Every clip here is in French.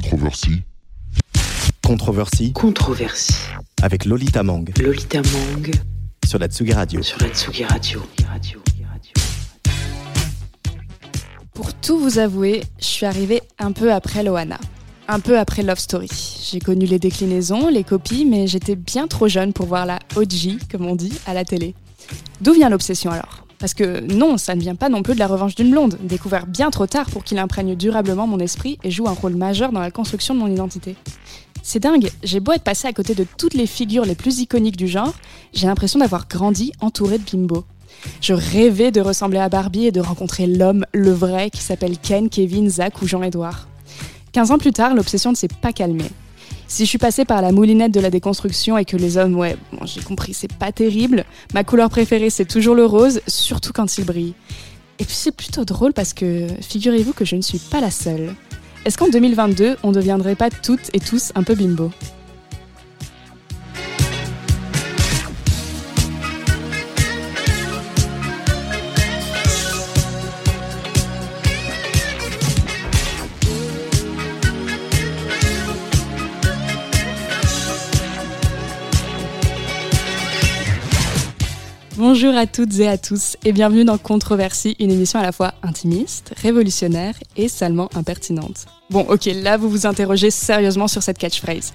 Controversie. Controversie Controversie. avec Lolita Mang Lolita Mang sur la Tsugi Radio. sur la Tsugi Radio. Pour tout vous avouer, je suis arrivée un peu après Loana. Un peu après Love Story. J'ai connu les déclinaisons, les copies, mais j'étais bien trop jeune pour voir la OG, comme on dit, à la télé. D'où vient l'obsession alors? Parce que non, ça ne vient pas non plus de la revanche d'une blonde, découvert bien trop tard pour qu'il imprègne durablement mon esprit et joue un rôle majeur dans la construction de mon identité. C'est dingue, j'ai beau être passé à côté de toutes les figures les plus iconiques du genre, j'ai l'impression d'avoir grandi entouré de bimbo. Je rêvais de ressembler à Barbie et de rencontrer l'homme, le vrai, qui s'appelle Ken, Kevin, Zach ou Jean-Édouard. 15 ans plus tard, l'obsession ne s'est pas calmée. Si je suis passée par la moulinette de la déconstruction et que les hommes, ouais, bon, j'ai compris, c'est pas terrible, ma couleur préférée c'est toujours le rose, surtout quand il brille. Et puis c'est plutôt drôle parce que figurez-vous que je ne suis pas la seule. Est-ce qu'en 2022, on ne deviendrait pas toutes et tous un peu bimbo? Bonjour à toutes et à tous et bienvenue dans Controversie, une émission à la fois intimiste, révolutionnaire et salement impertinente. Bon ok, là vous vous interrogez sérieusement sur cette catchphrase.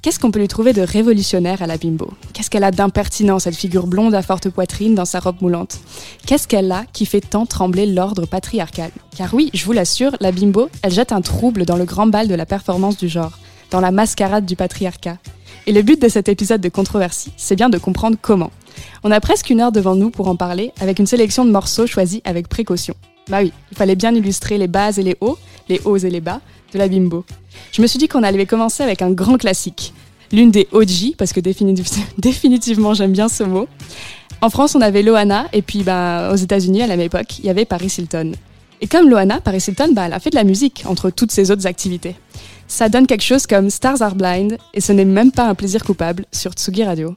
Qu'est-ce qu'on peut lui trouver de révolutionnaire à la bimbo? Qu'est-ce qu'elle a d'impertinent, cette figure blonde à forte poitrine dans sa robe moulante Qu'est-ce qu'elle a qui fait tant trembler l'ordre patriarcal? Car oui, je vous l'assure, la bimbo, elle jette un trouble dans le grand bal de la performance du genre, dans la mascarade du patriarcat. Et le but de cet épisode de Controversie, c'est bien de comprendre comment. On a presque une heure devant nous pour en parler, avec une sélection de morceaux choisis avec précaution. Bah oui, il fallait bien illustrer les bas et les hauts, les hauts et les bas, de la bimbo. Je me suis dit qu'on allait commencer avec un grand classique, l'une des OG, parce que définitiv- définitivement j'aime bien ce mot. En France, on avait Loana, et puis bah, aux États-Unis, à la même époque, il y avait Paris Hilton. Et comme Loana, Paris Hilton, bah, elle a fait de la musique entre toutes ses autres activités. Ça donne quelque chose comme Stars Are Blind, et ce n'est même pas un plaisir coupable sur Tsugi Radio.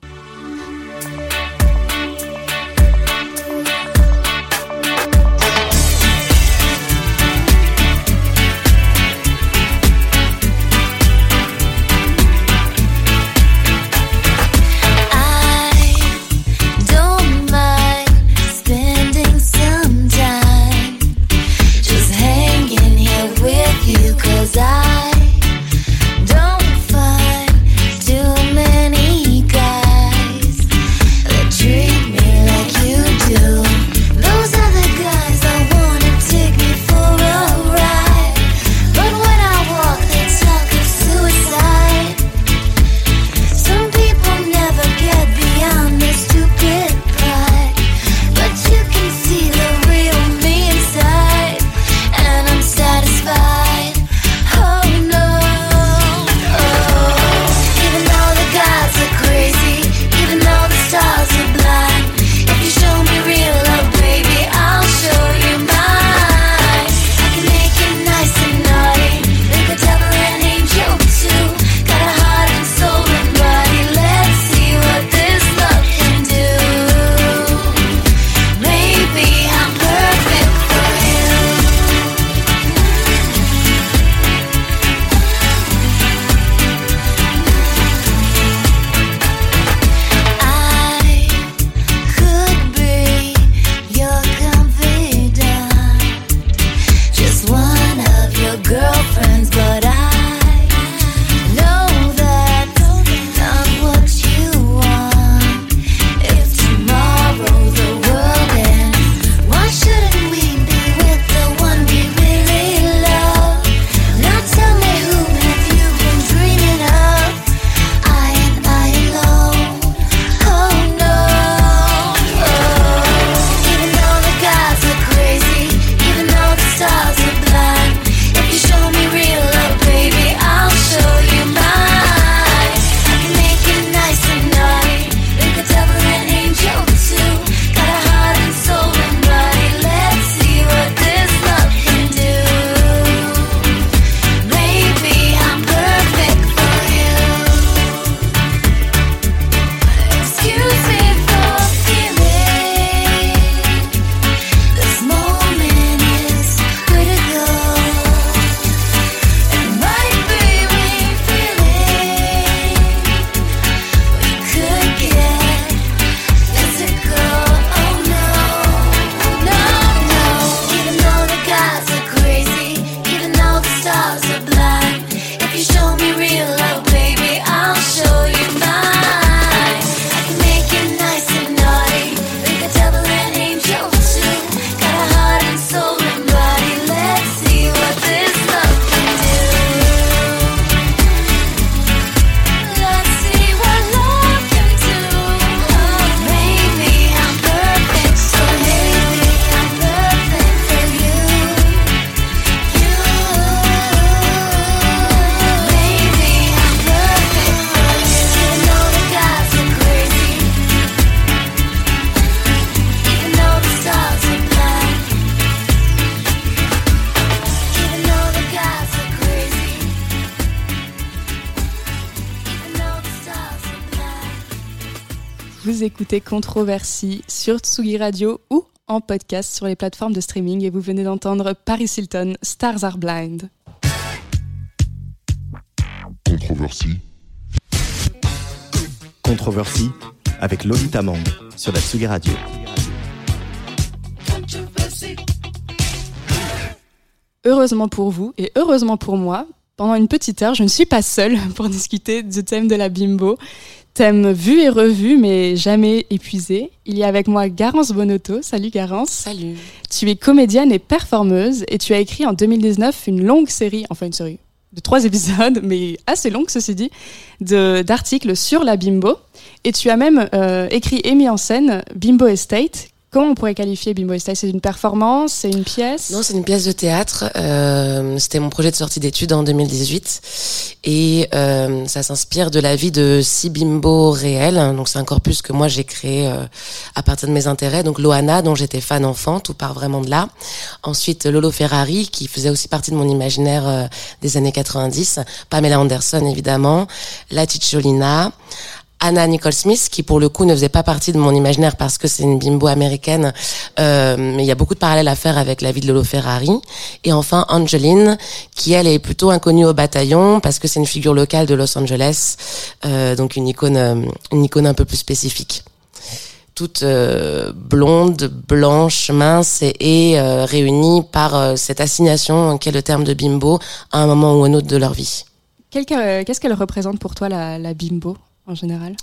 Vous écoutez Controversie sur Tsugi Radio ou en podcast sur les plateformes de streaming et vous venez d'entendre Paris Hilton, Stars Are Blind. Controversie. Controversie avec Lolita Mang sur la Tsugi Radio. Heureusement pour vous et heureusement pour moi, pendant une petite heure, je ne suis pas seule pour discuter du thème de la bimbo. Thème vu et revu, mais jamais épuisé. Il y a avec moi Garance Bonotto. Salut Garance. Salut. Tu es comédienne et performeuse et tu as écrit en 2019 une longue série, enfin une série de trois épisodes, mais assez longue ceci dit, d'articles sur la bimbo. Et tu as même euh, écrit et mis en scène Bimbo Estate. Comment on pourrait qualifier Bimbo Estate C'est une performance C'est une pièce? Non, c'est une pièce de théâtre. Euh, C'était mon projet de sortie d'études en 2018. Et euh, ça s'inspire de la vie de six bimbos réels. Donc c'est un corpus que moi j'ai créé euh, à partir de mes intérêts. Donc Loana, dont j'étais fan enfant, tout part vraiment de là. Ensuite Lolo Ferrari, qui faisait aussi partie de mon imaginaire euh, des années 90. Pamela Anderson, évidemment. La Ticciolina. Anna Nicole Smith, qui pour le coup ne faisait pas partie de mon imaginaire parce que c'est une bimbo américaine, euh, mais il y a beaucoup de parallèles à faire avec la vie de Lolo Ferrari. Et enfin Angeline, qui elle est plutôt inconnue au bataillon parce que c'est une figure locale de Los Angeles, euh, donc une icône, euh, une icône un peu plus spécifique. Toute euh, blonde, blanche, mince et, et, euh, réunie par euh, cette assignation qu'est le terme de bimbo à un moment ou un autre de leur vie. Qu'est-ce qu'elle représente pour toi, la, la bimbo, en général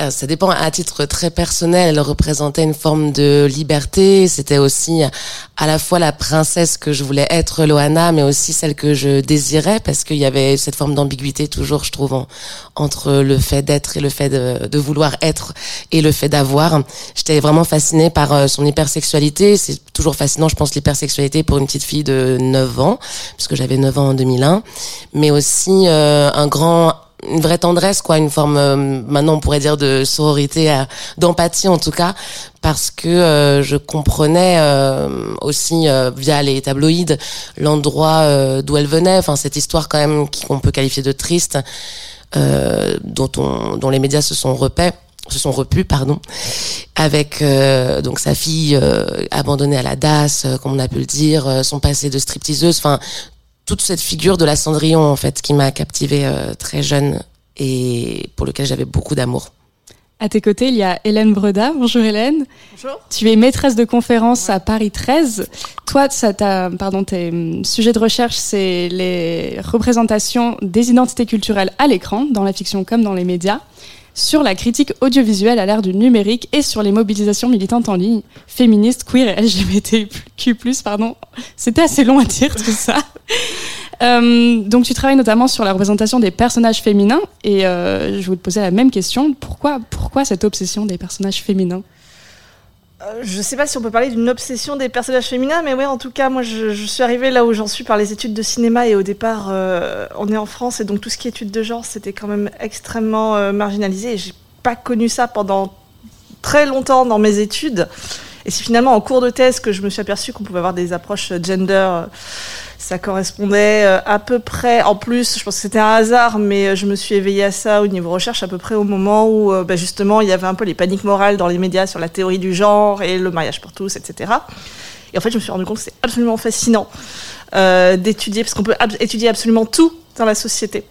Euh, ça dépend à titre très personnel. Elle représentait une forme de liberté. C'était aussi à la fois la princesse que je voulais être, Loana, mais aussi celle que je désirais, parce qu'il y avait cette forme d'ambiguïté toujours, je trouve, en- entre le fait d'être et le fait de, de vouloir être et le fait d'avoir. J'étais vraiment fascinée par euh, son hypersexualité. C'est toujours fascinant, je pense, l'hypersexualité pour une petite fille de 9 ans, puisque j'avais 9 ans en 2001, mais aussi euh, un grand une vraie tendresse quoi une forme euh, maintenant on pourrait dire de sororité euh, d'empathie en tout cas parce que euh, je comprenais euh, aussi via les tabloïds l'endroit d'où elle venait enfin cette histoire quand même qu'on peut qualifier de triste dont on dont les médias se sont repaix se sont repus pardon avec euh, donc sa fille euh, abandonnée à la DAS euh, comme on a pu le dire son passé de stripteaseuse enfin toute cette figure de la Cendrillon en fait qui m'a captivée euh, très jeune et pour lequel j'avais beaucoup d'amour. À tes côtés, il y a Hélène Breda. Bonjour Hélène. Bonjour. Tu es maîtresse de conférence à Paris 13. Toi, ça t'a- pardon, tes hum, sujets de recherche, c'est les représentations des identités culturelles à l'écran, dans la fiction comme dans les médias, sur la critique audiovisuelle à l'ère du numérique et sur les mobilisations militantes en ligne, féministes, queer et LGBTQ+, pardon. C'était assez long à dire tout ça. Euh, donc tu travailles notamment sur la représentation des personnages féminins et euh, je voulais te poser la même question. Pourquoi, pourquoi cette obsession des personnages féminins? Je sais pas si on peut parler d'une obsession des personnages féminins, mais ouais, en tout cas, moi, je, je suis arrivée là où j'en suis par les études de cinéma et au départ, euh, on est en France et donc tout ce qui est études de genre, c'était quand même extrêmement euh, marginalisé et j'ai pas connu ça pendant très longtemps dans mes études. Et c'est finalement en cours de thèse que je me suis aperçue qu'on pouvait avoir des approches euh, gender. euh, Ça correspondait euh, à peu près, en plus, je pense que c'était un hasard, mais je me suis éveillée à ça au niveau recherche à peu près au moment où, bah, justement, il y avait un peu les paniques morales dans les médias sur la théorie du genre et le mariage pour tous, etc. Et en fait, je me suis rendu compte que c'est absolument fascinant d'étudier, parce qu'on peut étudier absolument tout dans la société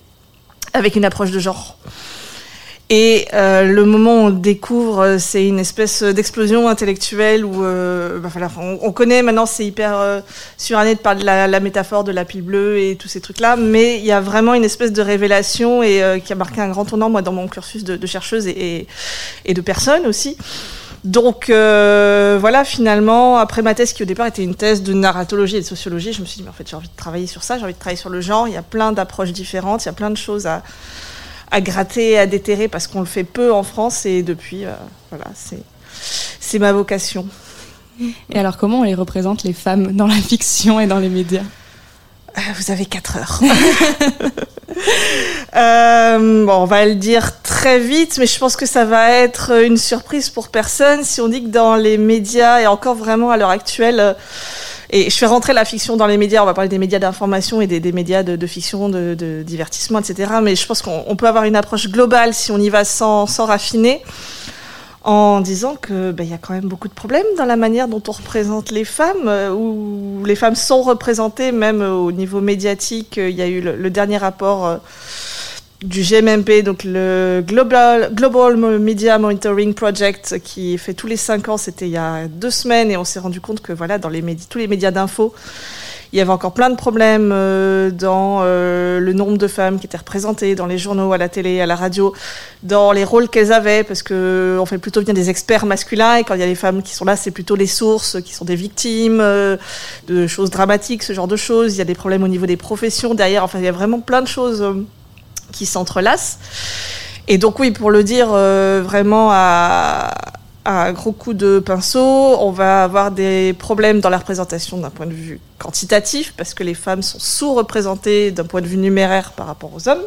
avec une approche de genre. Et euh, le moment où on découvre, euh, c'est une espèce d'explosion intellectuelle où, euh, bah, on, on connaît maintenant, c'est hyper euh, suranné de parler de la, métaphore de la pile bleue et tous ces trucs-là, mais il y a vraiment une espèce de révélation et qui a marqué un grand tournant moi dans mon cursus de, de chercheuse et, de personne aussi. Donc voilà, finalement, après ma thèse qui au départ était une thèse de narratologie et de sociologie, je me suis dit, mais en fait, j'ai envie de travailler sur ça, j'ai envie de travailler sur le genre. Il y a plein d'approches différentes, il y a plein de choses à, à gratter, à déterrer parce qu'on le fait peu en France et depuis, euh, voilà, c'est c'est ma vocation. Et alors, comment on les représente, les femmes, dans la fiction et dans les médias? Euh, Vous avez 4 heures. Euh, bon, on va le dire très vite, mais je pense que ça va être une surprise pour personne si on dit que dans les médias, et encore vraiment à l'heure actuelle, et je fais rentrer la fiction dans les médias, on va parler des médias d'information et des, médias de, fiction, de, divertissement, etc. Mais je pense qu'on on peut avoir une approche globale si on y va sans, sans raffiner. en disant que ben, il y a quand même beaucoup de problèmes dans la manière dont on représente les femmes, euh, où les femmes sont représentées même au niveau médiatique. Il y a eu le, le dernier rapport euh, du GMMP, donc le Global, Global Media Monitoring Project, qui fait tous les cinq ans. C'était il y a deux semaines, et on s'est rendu compte que voilà, dans les tous les médias d'info, il y avait encore plein de problèmes euh, dans euh, le nombre de femmes qui étaient représentées dans les journaux, à la télé, à la radio, dans les rôles qu'elles avaient, parce que on fait plutôt bien des experts masculins et quand il y a les femmes qui sont là, c'est plutôt les sources qui sont des victimes euh, de choses dramatiques, ce genre de choses. Il y a des problèmes au niveau des professions derrière. Enfin, il y a vraiment plein de choses qui s'entrelacent. Et donc oui, pour le dire euh, vraiment à, à un gros coup de pinceau, on va avoir des problèmes dans la représentation d'un point de vue quantitatif, parce que les femmes sont sous-représentées d'un point de vue numéraire par rapport aux hommes.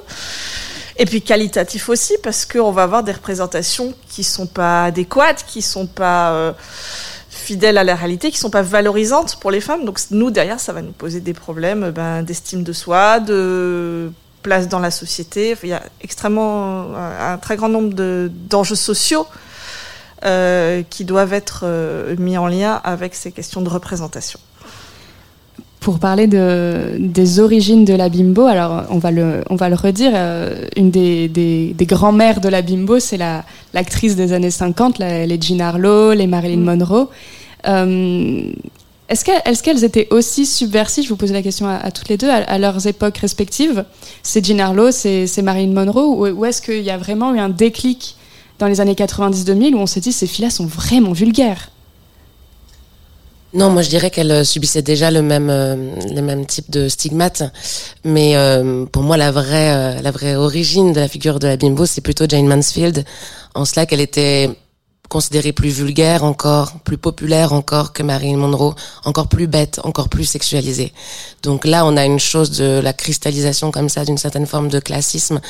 Et puis qualitatif aussi, parce qu'on va avoir des représentations qui sont pas adéquates, qui sont pas euh, fidèles à la réalité, qui sont pas valorisantes pour les femmes. Donc nous, derrière, ça va nous poser des problèmes ben, d'estime de soi, de place dans la société. Enfin, il y a extrêmement un, un très grand nombre de- d'enjeux sociaux euh, qui doivent être euh, mis en lien avec ces questions de représentation. Pour parler de, des origines de la bimbo, alors on va le, on va le redire, euh, une des, des, des grands-mères de la bimbo, c'est la- l'actrice des années 50, la- les Jean Harlow, les Marilyn Monroe. Est-ce qu'elles étaient aussi subversives Je vous pose la question à, toutes les deux, à, leurs époques respectives? C'est Jean Harlow, c'est Marilyn Monroe, ou, est-ce qu'il y a vraiment eu un déclic dans les années 90-2000 où on s'est dit ces filles-là sont vraiment vulgaires? Non, moi je dirais qu'elle euh, subissait déjà le même, euh, le même type de stigmate. Mais euh, pour moi, la vraie, la vraie origine de la figure de la bimbo, c'est plutôt Jane Mansfield, en cela qu'elle était considérée plus vulgaire encore, plus populaire encore que Marilyn Monroe, encore plus bête, encore plus sexualisée. Donc là, on a une chose de la cristallisation comme ça d'une certaine forme de classisme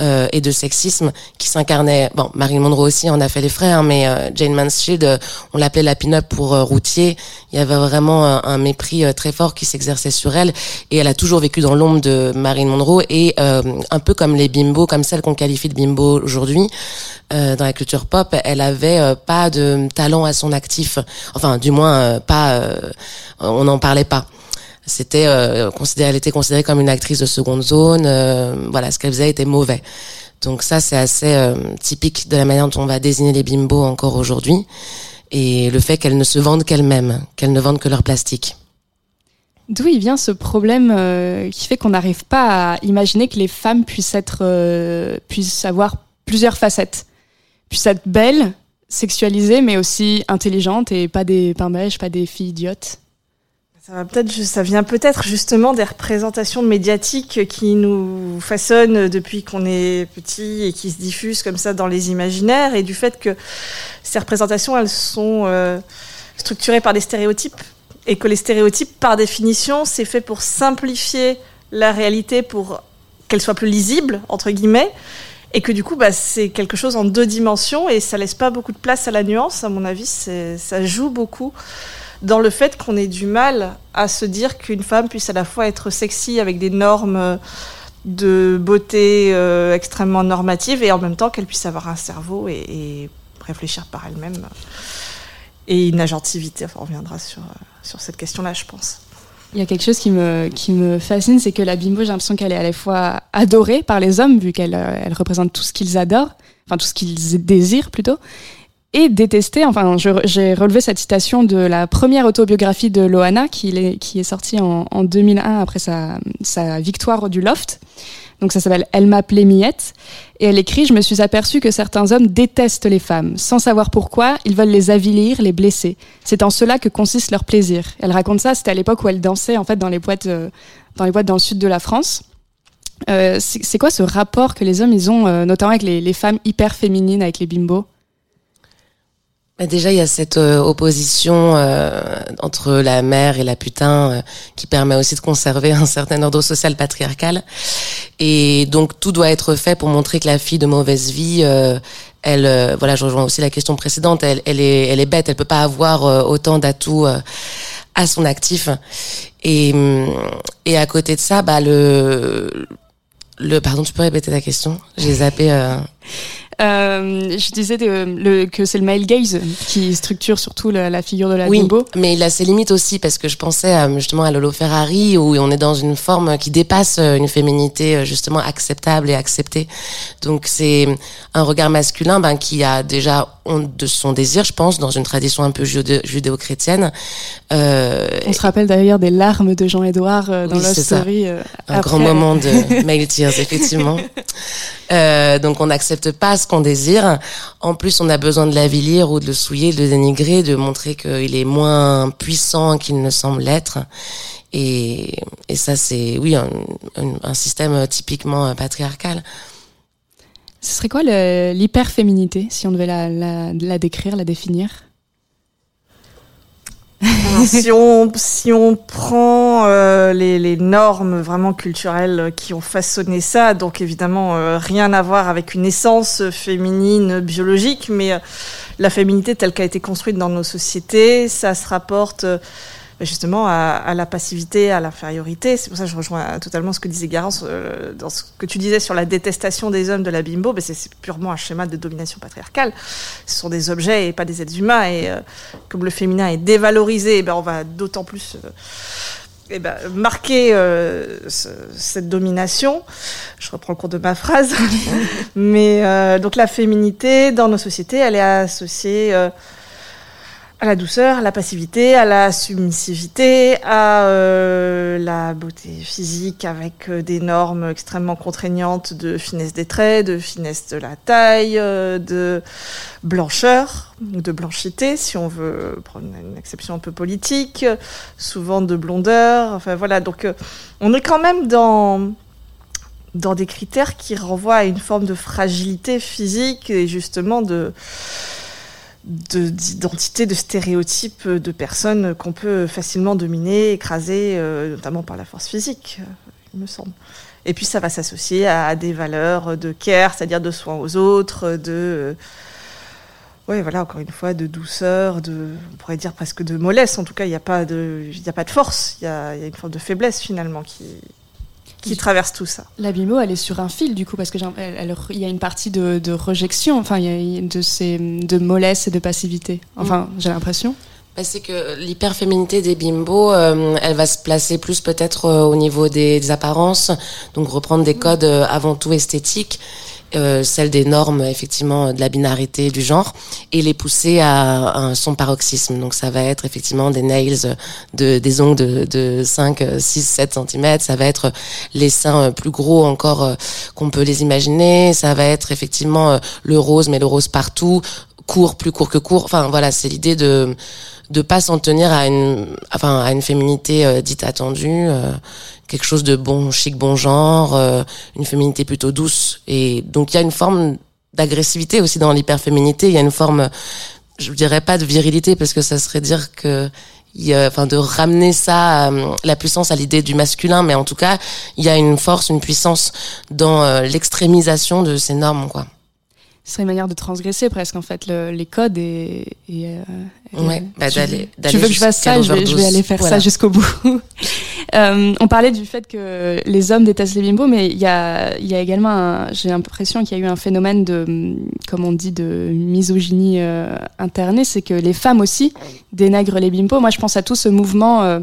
euh, et de sexisme qui s'incarnait. Bon, Marilyn Monroe aussi en a fait les frais, hein, mais euh, Jane Mansfield, euh, on l'appelait la pin-up pour euh, routier. Il y avait vraiment un, mépris euh, très fort qui s'exerçait sur elle, et elle a toujours vécu dans l'ombre de Marilyn Monroe et un peu comme les bimbos, comme celles qu'on qualifie de bimbo aujourd'hui. dans la culture pop, elle avait euh, pas de talent à son actif. Enfin, du moins, euh, pas. euh, on n'en parlait pas. C'était considéré, elle était considérée comme une actrice de seconde zone. voilà, ce qu'elle faisait était mauvais. Donc ça, c'est assez typique de la manière dont on va désigner les bimbos encore aujourd'hui, et le fait qu'elles ne se vendent qu'elles-mêmes, qu'elles ne vendent que leur plastique. D'où il vient ce problème qui fait qu'on n'arrive pas à imaginer que les femmes puissent être, puissent avoir plusieurs facettes, puissent être belles, sexualisées, mais aussi intelligentes et pas des pains pas des filles idiotes. Ça, va ju- ça vient peut-être justement des représentations médiatiques qui nous façonnent depuis qu'on est petit et qui se diffusent comme ça dans les imaginaires et du fait que ces représentations, elles sont euh, structurées par des stéréotypes et que les stéréotypes, par définition, c'est fait pour simplifier la réalité pour qu'elle soit plus lisible, entre guillemets, et que du coup, bah, c'est quelque chose en deux dimensions et ça laisse pas beaucoup de place à la nuance, à mon avis, ça joue beaucoup dans le fait qu'on ait du mal à se dire qu'une femme puisse à la fois être sexy avec des normes euh, de beauté euh, extrêmement normatives et en même temps qu'elle puisse avoir un cerveau et, réfléchir par elle-même et une agentivité. Enfin, on reviendra sur, euh, sur cette question-là, je pense. Il y a quelque chose qui me, qui me fascine, c'est que la bimbo, j'ai l'impression qu'elle est à la fois adorée par les hommes, vu qu'elle euh, elle représente tout ce qu'ils adorent, enfin tout ce qu'ils désirent plutôt, et détestée. Enfin, j'ai relevé cette citation de la première autobiographie de Loana, qui est, qui est sortie en, en 2001 après sa, sa victoire du Loft. Donc ça s'appelle Elle m'appelait Miette. Et elle écrit Je me suis aperçue que certains hommes détestent les femmes. Sans savoir pourquoi, ils veulent les avilir, les blesser. C'est en cela que consiste leur plaisir. Elle raconte ça, c'était à l'époque où elle dansait en fait dans les boîtes, euh, dans les boîtes dans le sud de la France. Euh, c'est quoi ce rapport que les hommes ils ont, euh, notamment avec les, les femmes hyper féminines, avec les bimbos? Déjà, il y a cette euh, opposition euh, entre la mère et la putain euh, qui permet aussi de conserver un certain ordre social patriarcal. Et donc, tout doit être fait pour montrer que la fille de mauvaise vie, euh, elle, euh, voilà, je rejoins aussi la question précédente, elle, elle est, elle est bête, elle peut pas avoir euh, autant d'atouts à son actif. Et, hum, et à côté de ça, bah le, le, pardon, tu peux répéter ta question? J'ai zappé. Euh... Je disais de- le- que c'est le male gaze qui structure surtout la, la figure de la Oui, mais il a ses limites aussi parce que je pensais à, justement à Lolo Ferrari où on est dans une forme qui dépasse euh, une féminité euh, justement acceptable et acceptée. Donc c'est un regard masculin ben, qui a déjà honte de son désir, je pense, dans une tradition un peu judéo- judéo-chrétienne. Euh, On se rappelle d'ailleurs des larmes de Jean-Édouard dans Oui, Love. Story. euh, un après. grand moment de male tears, effectivement. Euh, donc on n'accepte pas ce qu'on désire. En plus, on a besoin de l'avilir ou de le souiller, de le dénigrer, de montrer qu'il est moins puissant qu'il ne semble l'être. Et, ça, c'est oui un, système typiquement patriarcal. Ce serait quoi l'hyperféminité, si on devait la, décrire, la définir? Si, on, si on prend euh, les, les normes vraiment culturelles qui ont façonné ça, donc évidemment euh, rien à voir avec une essence féminine biologique, mais euh, la féminité telle qu'elle a été construite dans nos sociétés, ça se rapporte euh, justement à, la passivité, à l'infériorité. C'est pour ça que je rejoins totalement ce que disait Garance euh, dans ce que tu disais sur la détestation des hommes de la bimbo. C'est purement un schéma de domination patriarcale. Ce sont des objets et pas des êtres humains. Et euh, comme le féminin est dévalorisé, eh ben on va d'autant plus euh, eh ben, marquer ce- cette domination. Je reprends le cours de ma phrase. Mais donc la féminité dans nos sociétés, elle est associée à la douceur, à la passivité, à la submissivité, à euh, la beauté physique avec euh, des normes extrêmement contraignantes de finesse des traits, de finesse de la taille, euh, de blancheur, de blanchité, si on veut prendre une exception un peu politique, souvent de blondeur. Enfin voilà, donc euh, on est quand même dans dans des critères qui renvoient à une forme de fragilité physique et justement de- d'identité, de stéréotypes de personnes qu'on peut facilement dominer, écraser, euh, notamment par la force physique, euh, il me semble. Et puis ça va s'associer à des valeurs de care, c'est-à-dire de soin aux autres, de... Oui, voilà, encore une fois, de douceur, de, on pourrait dire presque de mollesse. En tout cas, il n'y a, pas de- a pas de force, il y y a une forme de faiblesse finalement qui, qui traverse tout ça. La bimbo, elle est sur un fil, du coup, parce qu'il il y a une partie de, de rejection, enfin, il y a- de, ces, de mollesse et de passivité. Enfin, j'ai l'impression. Bah, c'est que l'hyperféminité des bimbos, euh, elle va se placer plus peut-être euh, au niveau des, des apparences, donc reprendre des codes euh, avant tout esthétiques, euh, celles des normes effectivement de la binarité du genre, et les pousser à, son paroxysme. Donc ça va être effectivement des nails, de, des ongles de, de 5, 6, 7 cm, ça va être les seins euh, plus gros encore euh, qu'on peut les imaginer, ça va être effectivement le rose, mais le rose partout, court, plus court que court. Enfin voilà, c'est l'idée de de pas s'en tenir à une enfin à une féminité euh, dite attendue euh, quelque chose de bon chic bon genre euh, une féminité plutôt douce. Et donc il y a une forme d'agressivité aussi dans l'hyperféminité. Il y a une forme je dirais pas de virilité parce que ça serait dire que enfin de ramener ça euh, la puissance à l'idée du masculin. Mais en tout cas il y a une force une puissance dans euh, l'extrémisation de ces normes quoi Ce serait une manière de transgresser presque, en fait, le- les codes et. euh, ouais bah, tu- d'aller Tu veux que je fasse ça? Je vais, je vais l'overdose. aller faire Voilà. ça jusqu'au bout. Euh, on parlait du fait que les hommes détestent les bimbos, mais il y a, y a également, un- j'ai l'impression qu'il y a eu un phénomène de, comme on dit, de misogynie euh, internée, c'est que les femmes aussi dénègrent les bimbos. Moi, je pense à tout ce mouvement euh,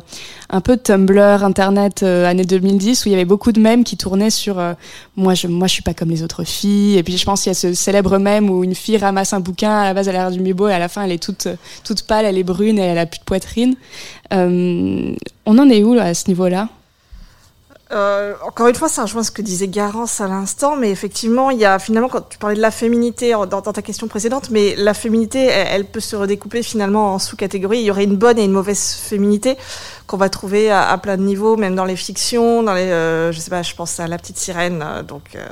un peu Tumblr, Internet, année 2010, où il y avait beaucoup de mèmes qui tournaient sur moi, je, moi, je suis pas comme les autres filles. Et puis, je pense qu'il y a ce célèbre mème où une fille ramasse un bouquin, à la base, elle a l'air du bimbo, et à la fin, elle est toute, toute pâle, elle est brune elle a plus de poitrine. Euh, on en est où là, à ce niveau-là? Euh, encore une fois, ça rejoint ce que disait Garance à l'instant, mais effectivement, il y a finalement, quand tu parlais de la féminité dans ta question précédente, mais la féminité, elle, elle peut se redécouper finalement en sous-catégories. Il y aurait une bonne et une mauvaise féminité qu'on va trouver à, plein de niveaux, même dans les fictions, dans les, euh, je sais pas, je pense à la petite sirène, euh, donc euh,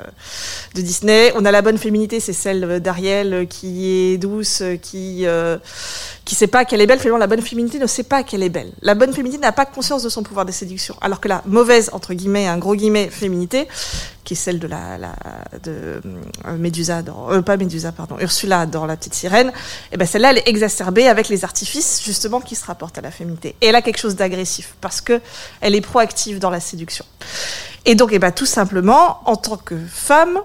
de Disney. On a la bonne féminité, c'est celle d'Ariel qui est douce, qui euh, qui sait pas qu'elle est belle. Finalement, la bonne féminité ne sait pas qu'elle est belle. La bonne féminité n'a pas conscience de son pouvoir de séduction, alors que la mauvaise entre guillemets, un gros guillemets féminité, qui est celle de la, de Médusa dans pas Médusa pardon Ursula dans la petite sirène et ben celle-là elle est exacerbée avec les artifices justement qui se rapportent à la féminité et elle a quelque chose d'agressif parce que elle est proactive dans la séduction et donc et ben tout simplement en tant que femme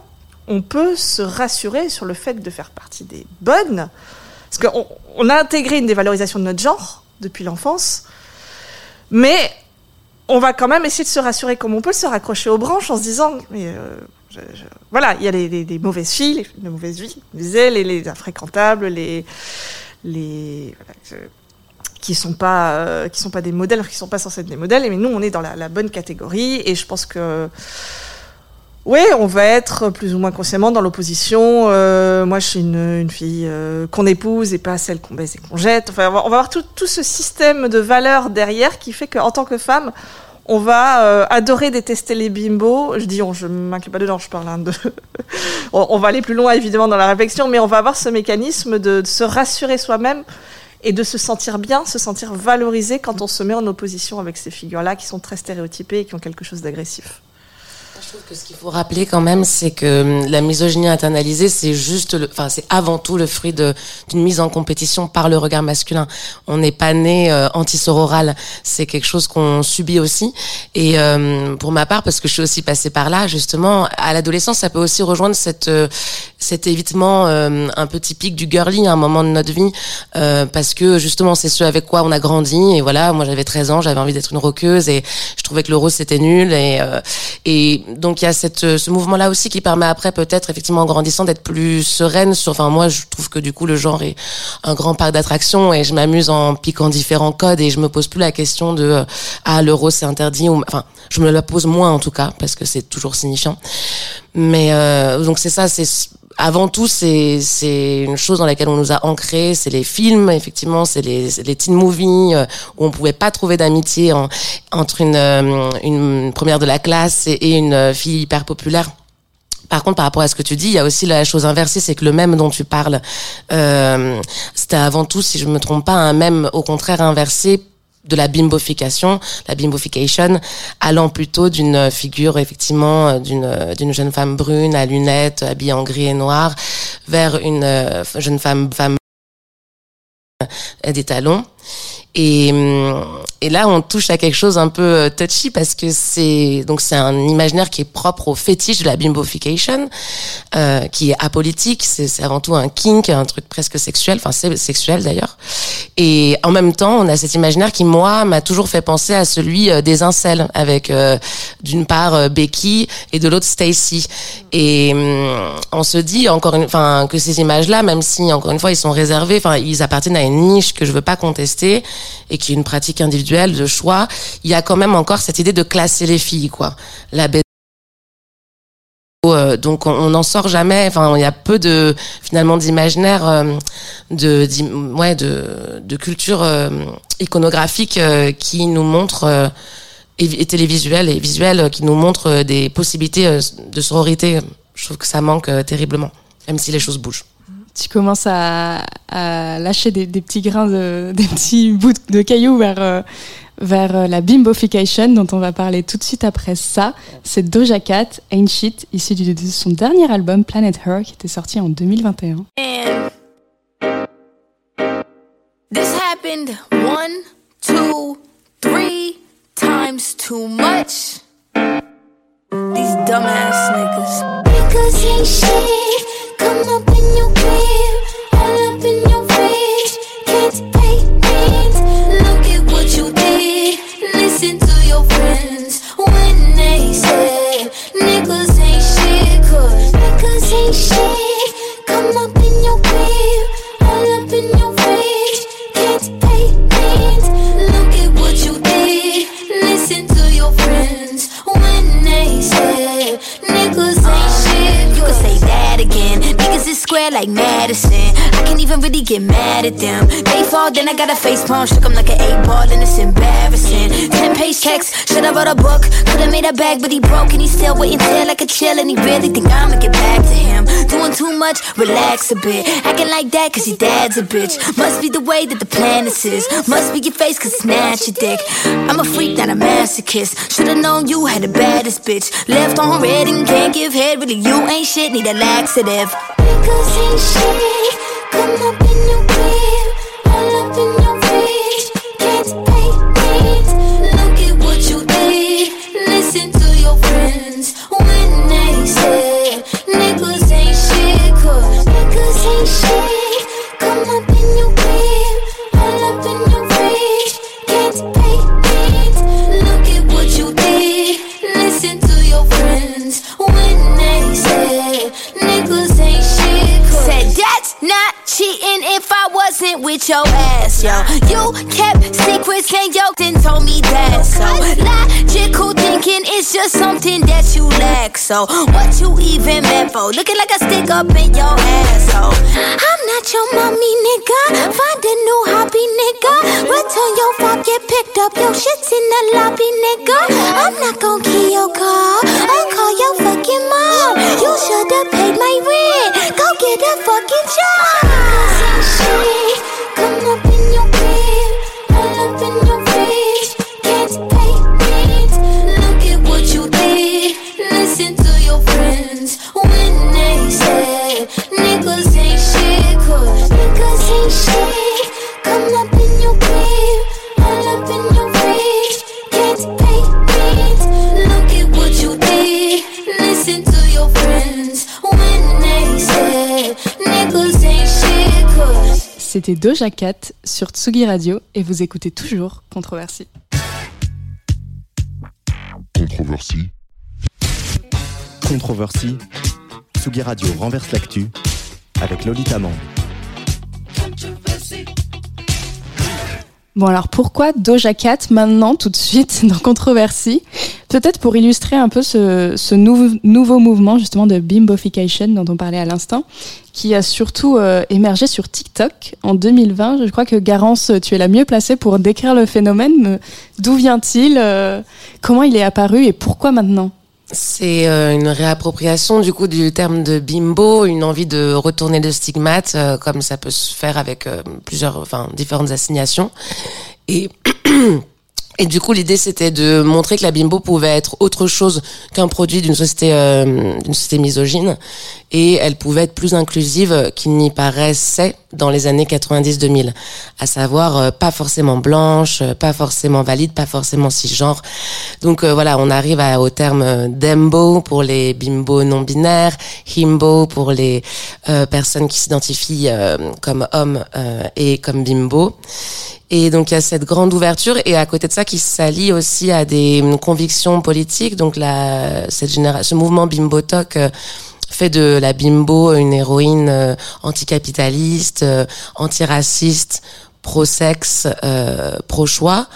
on peut se rassurer sur le fait de faire partie des bonnes. Parce qu'on on a intégré une dévalorisation de notre genre depuis l'enfance, mais on va quand même essayer de se rassurer comme on peut, se raccrocher aux branches en se disant, mais euh, voilà, il y a les, mauvaises filles, les, les mauvaises vies, les, les, les infréquentables, les, les qui sont pas euh, qui sont pas des modèles, qui sont pas censés être des modèles, mais nous on est dans la, bonne catégorie et je pense que oui, on va être plus ou moins consciemment dans l'opposition. Euh, moi, je suis une, une fille euh, qu'on épouse et pas celle qu'on baise et qu'on jette. Enfin, on va avoir tout, tout ce système de valeurs derrière qui fait qu'en tant que femme, on va adorer détester les bimbos. Je dis on, je m'inclus pas dedans, je parle hein, de. on, va aller plus loin évidemment dans la réflexion, mais on va avoir ce mécanisme de se rassurer soi-même et de se sentir bien, se sentir valorisé quand on se met en opposition avec ces figures-là qui sont très stéréotypées et qui ont quelque chose d'agressif. Trouve que ce qu'il faut rappeler quand même, c'est que hum, la misogynie internalisée, c'est juste, le, enfin, c'est avant tout le fruit de d'une mise en compétition par le regard masculin. On n'est pas né euh, antisororal, c'est quelque chose qu'on subit aussi. Et euh, pour ma part, parce que je suis aussi passée par là, justement, à l'adolescence, ça peut aussi rejoindre cette euh, cet évitement euh, un peu typique du girly à un moment de notre vie, euh, parce que justement, c'est ce avec quoi on a grandi. Et voilà, moi j'avais 13 ans, j'avais envie d'être une rockeuse et je trouvais que le rose c'était nul et euh, et donc il y a cette, euh, ce mouvement-là aussi qui permet après peut-être effectivement en grandissant d'être plus sereine sur. Enfin moi je trouve que du coup le genre est un grand parc d'attractions et je m'amuse en piquant différents codes et je me pose plus la question de euh, ah le rose c'est interdit ou enfin je me la pose moins en tout cas parce que c'est toujours signifiant. Mais euh, donc c'est ça c'est avant tout, c'est c'est une chose dans laquelle on nous a ancré, c'est les films, effectivement, c'est les les teen movies euh, où on pouvait pas trouver d'amitié en- entre une euh, une première de la classe et, et une euh, fille hyper populaire. Par contre, par rapport à ce que tu dis, il y a aussi la chose inversée, c'est que le même dont tu parles, euh, c'était avant tout, si je me trompe pas, un même au contraire inversé de la bimbofication, la bimbofication, allant plutôt d'une figure effectivement euh, d'une euh, d'une jeune femme brune à lunettes, habillée en gris et noir, vers une euh, jeune femme femme des talons. Et, hum, et là, on touche à quelque chose un peu euh, touchy parce que c'est donc c'est un imaginaire qui est propre au fétiche de la bimbofication, euh, qui est apolitique. C'est avant tout un kink, un truc presque sexuel. Enfin, c'est sexuel d'ailleurs. Et en même temps, on a cet imaginaire qui, moi, m'a toujours fait penser à celui euh, des incels, avec euh, d'une part euh, Becky et de l'autre Stacy. Et hum, on se dit encore une, enfin, que ces images-là, même si encore une fois ils sont réservés, enfin, ils appartiennent à une niche que je veux pas contester et qui est une pratique individuelle de choix. Il y a quand même encore cette idée de classer les filles, quoi. La euh, donc on n'en sort jamais. Enfin, il y a peu de finalement d'imaginaire, euh, de, ouais, de de culture euh, iconographique qui nous montre et, et télévisuel et visuel euh, qui nous montre des possibilités de sororité. Je trouve que ça manque terriblement, même si les choses bougent. Tu commences à, à lâcher des, des petits grains, de, des petits bouts de cailloux vers, euh, vers euh, la bimbofication dont on va parler tout de suite après ça. C'est Doja Cat, Ain't Shit, issu de son dernier album Planet Her qui était sorti en 2021. And this happened one, two, three times too much. These dumbass niggas. Niggas ain't shit. Come up in your crib, square like Madison. I can't even really get mad at them. They fall, then I got a face palm. Shook 'em like an eight ball, and it's embarrassing. Ten page checks, should've wrote a book. Could've made a bag, but he broke, and he still waiting till like a chill. And he really think I'ma get back to him. Doing too much, relax a bit. Acting like that, cause your dad's a bitch. Must be the way that the planet is. Must be your face, cause snatch your dick. I'm a freak, not a masochist. Should've known you had the baddest bitch. Left on red and can't give head. Really, you ain't shit, need a laxative. Niggas ain't shit. Come on. With your ass, yo. You kept secrets and yo then told me that. So logical thinking is just something that you lack. So what you even meant for? Looking like a stick up in your asshole. I'm not your mommy, nigga. Find a new hobby, nigga. Return your phone, get picked up. Your shit's in the lobby, nigga. I'm not gon' kill your car. I'll call your fucking mom. You should've paid my rent. Go get a fucking job. C'était Doja Cat sur Tsugi Radio et vous écoutez toujours Controversie. Controversie. Controversie. Tsugi Radio renverse l'actu avec Lolita Mang. Bon alors pourquoi Doja Cat maintenant tout de suite dans Controversie? Peut-être pour illustrer un peu ce, ce nou- nouveau mouvement justement de bimbofication dont on parlait à l'instant, qui a surtout euh, émergé sur TikTok en 2020. Je crois que Garance, tu es la mieux placée pour décrire le phénomène. Mais D'où vient-il euh, Comment il est apparu et pourquoi maintenant? C'est euh, une réappropriation du coup du terme de bimbo, une envie de retourner le stigmate, euh, comme ça peut se faire avec euh, plusieurs, enfin différentes assignations. Et et du coup, l'idée c'était de montrer que la bimbo pouvait être autre chose qu'un produit d'une société euh, d'une société misogyne, et elle pouvait être plus inclusive qu'il n'y paraissait dans les années 90-2000, à savoir euh, pas forcément blanche, euh, pas forcément valide, pas forcément cisgenre. Donc euh, voilà, on arrive à, au terme euh, dembo pour les bimbos non binaires, himbo pour les euh, personnes qui s'identifient comme hommes et comme bimbo. Et donc il y a cette grande ouverture et à côté de ça qui s'allie aussi à des hum, convictions politiques. Donc la, cette génération, ce mouvement bimbotok euh, fait de la bimbo une héroïne euh, anticapitaliste, euh, antiraciste, pro-sexe, pro-choix.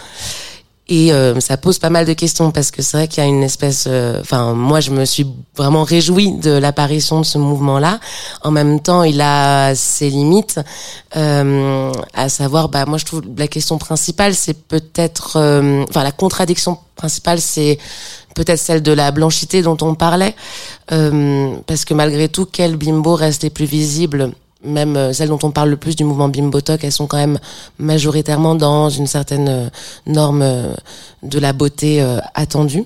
Et euh, ça pose pas mal de questions parce que c'est vrai qu'il y a une espèce, euh, enfin moi je me suis vraiment réjouie de l'apparition de ce mouvement-là. En même temps, il a ses limites, euh, à savoir, bah moi je trouve la question principale c'est peut-être, euh, enfin la contradiction principale c'est peut-être celle de la blanchité dont on parlait, euh, parce que malgré tout, quel bimbo reste les plus visibles même euh, celles dont on parle le plus du mouvement Bimbotok, elles sont quand même majoritairement dans une certaine euh, norme euh, de la beauté attendue.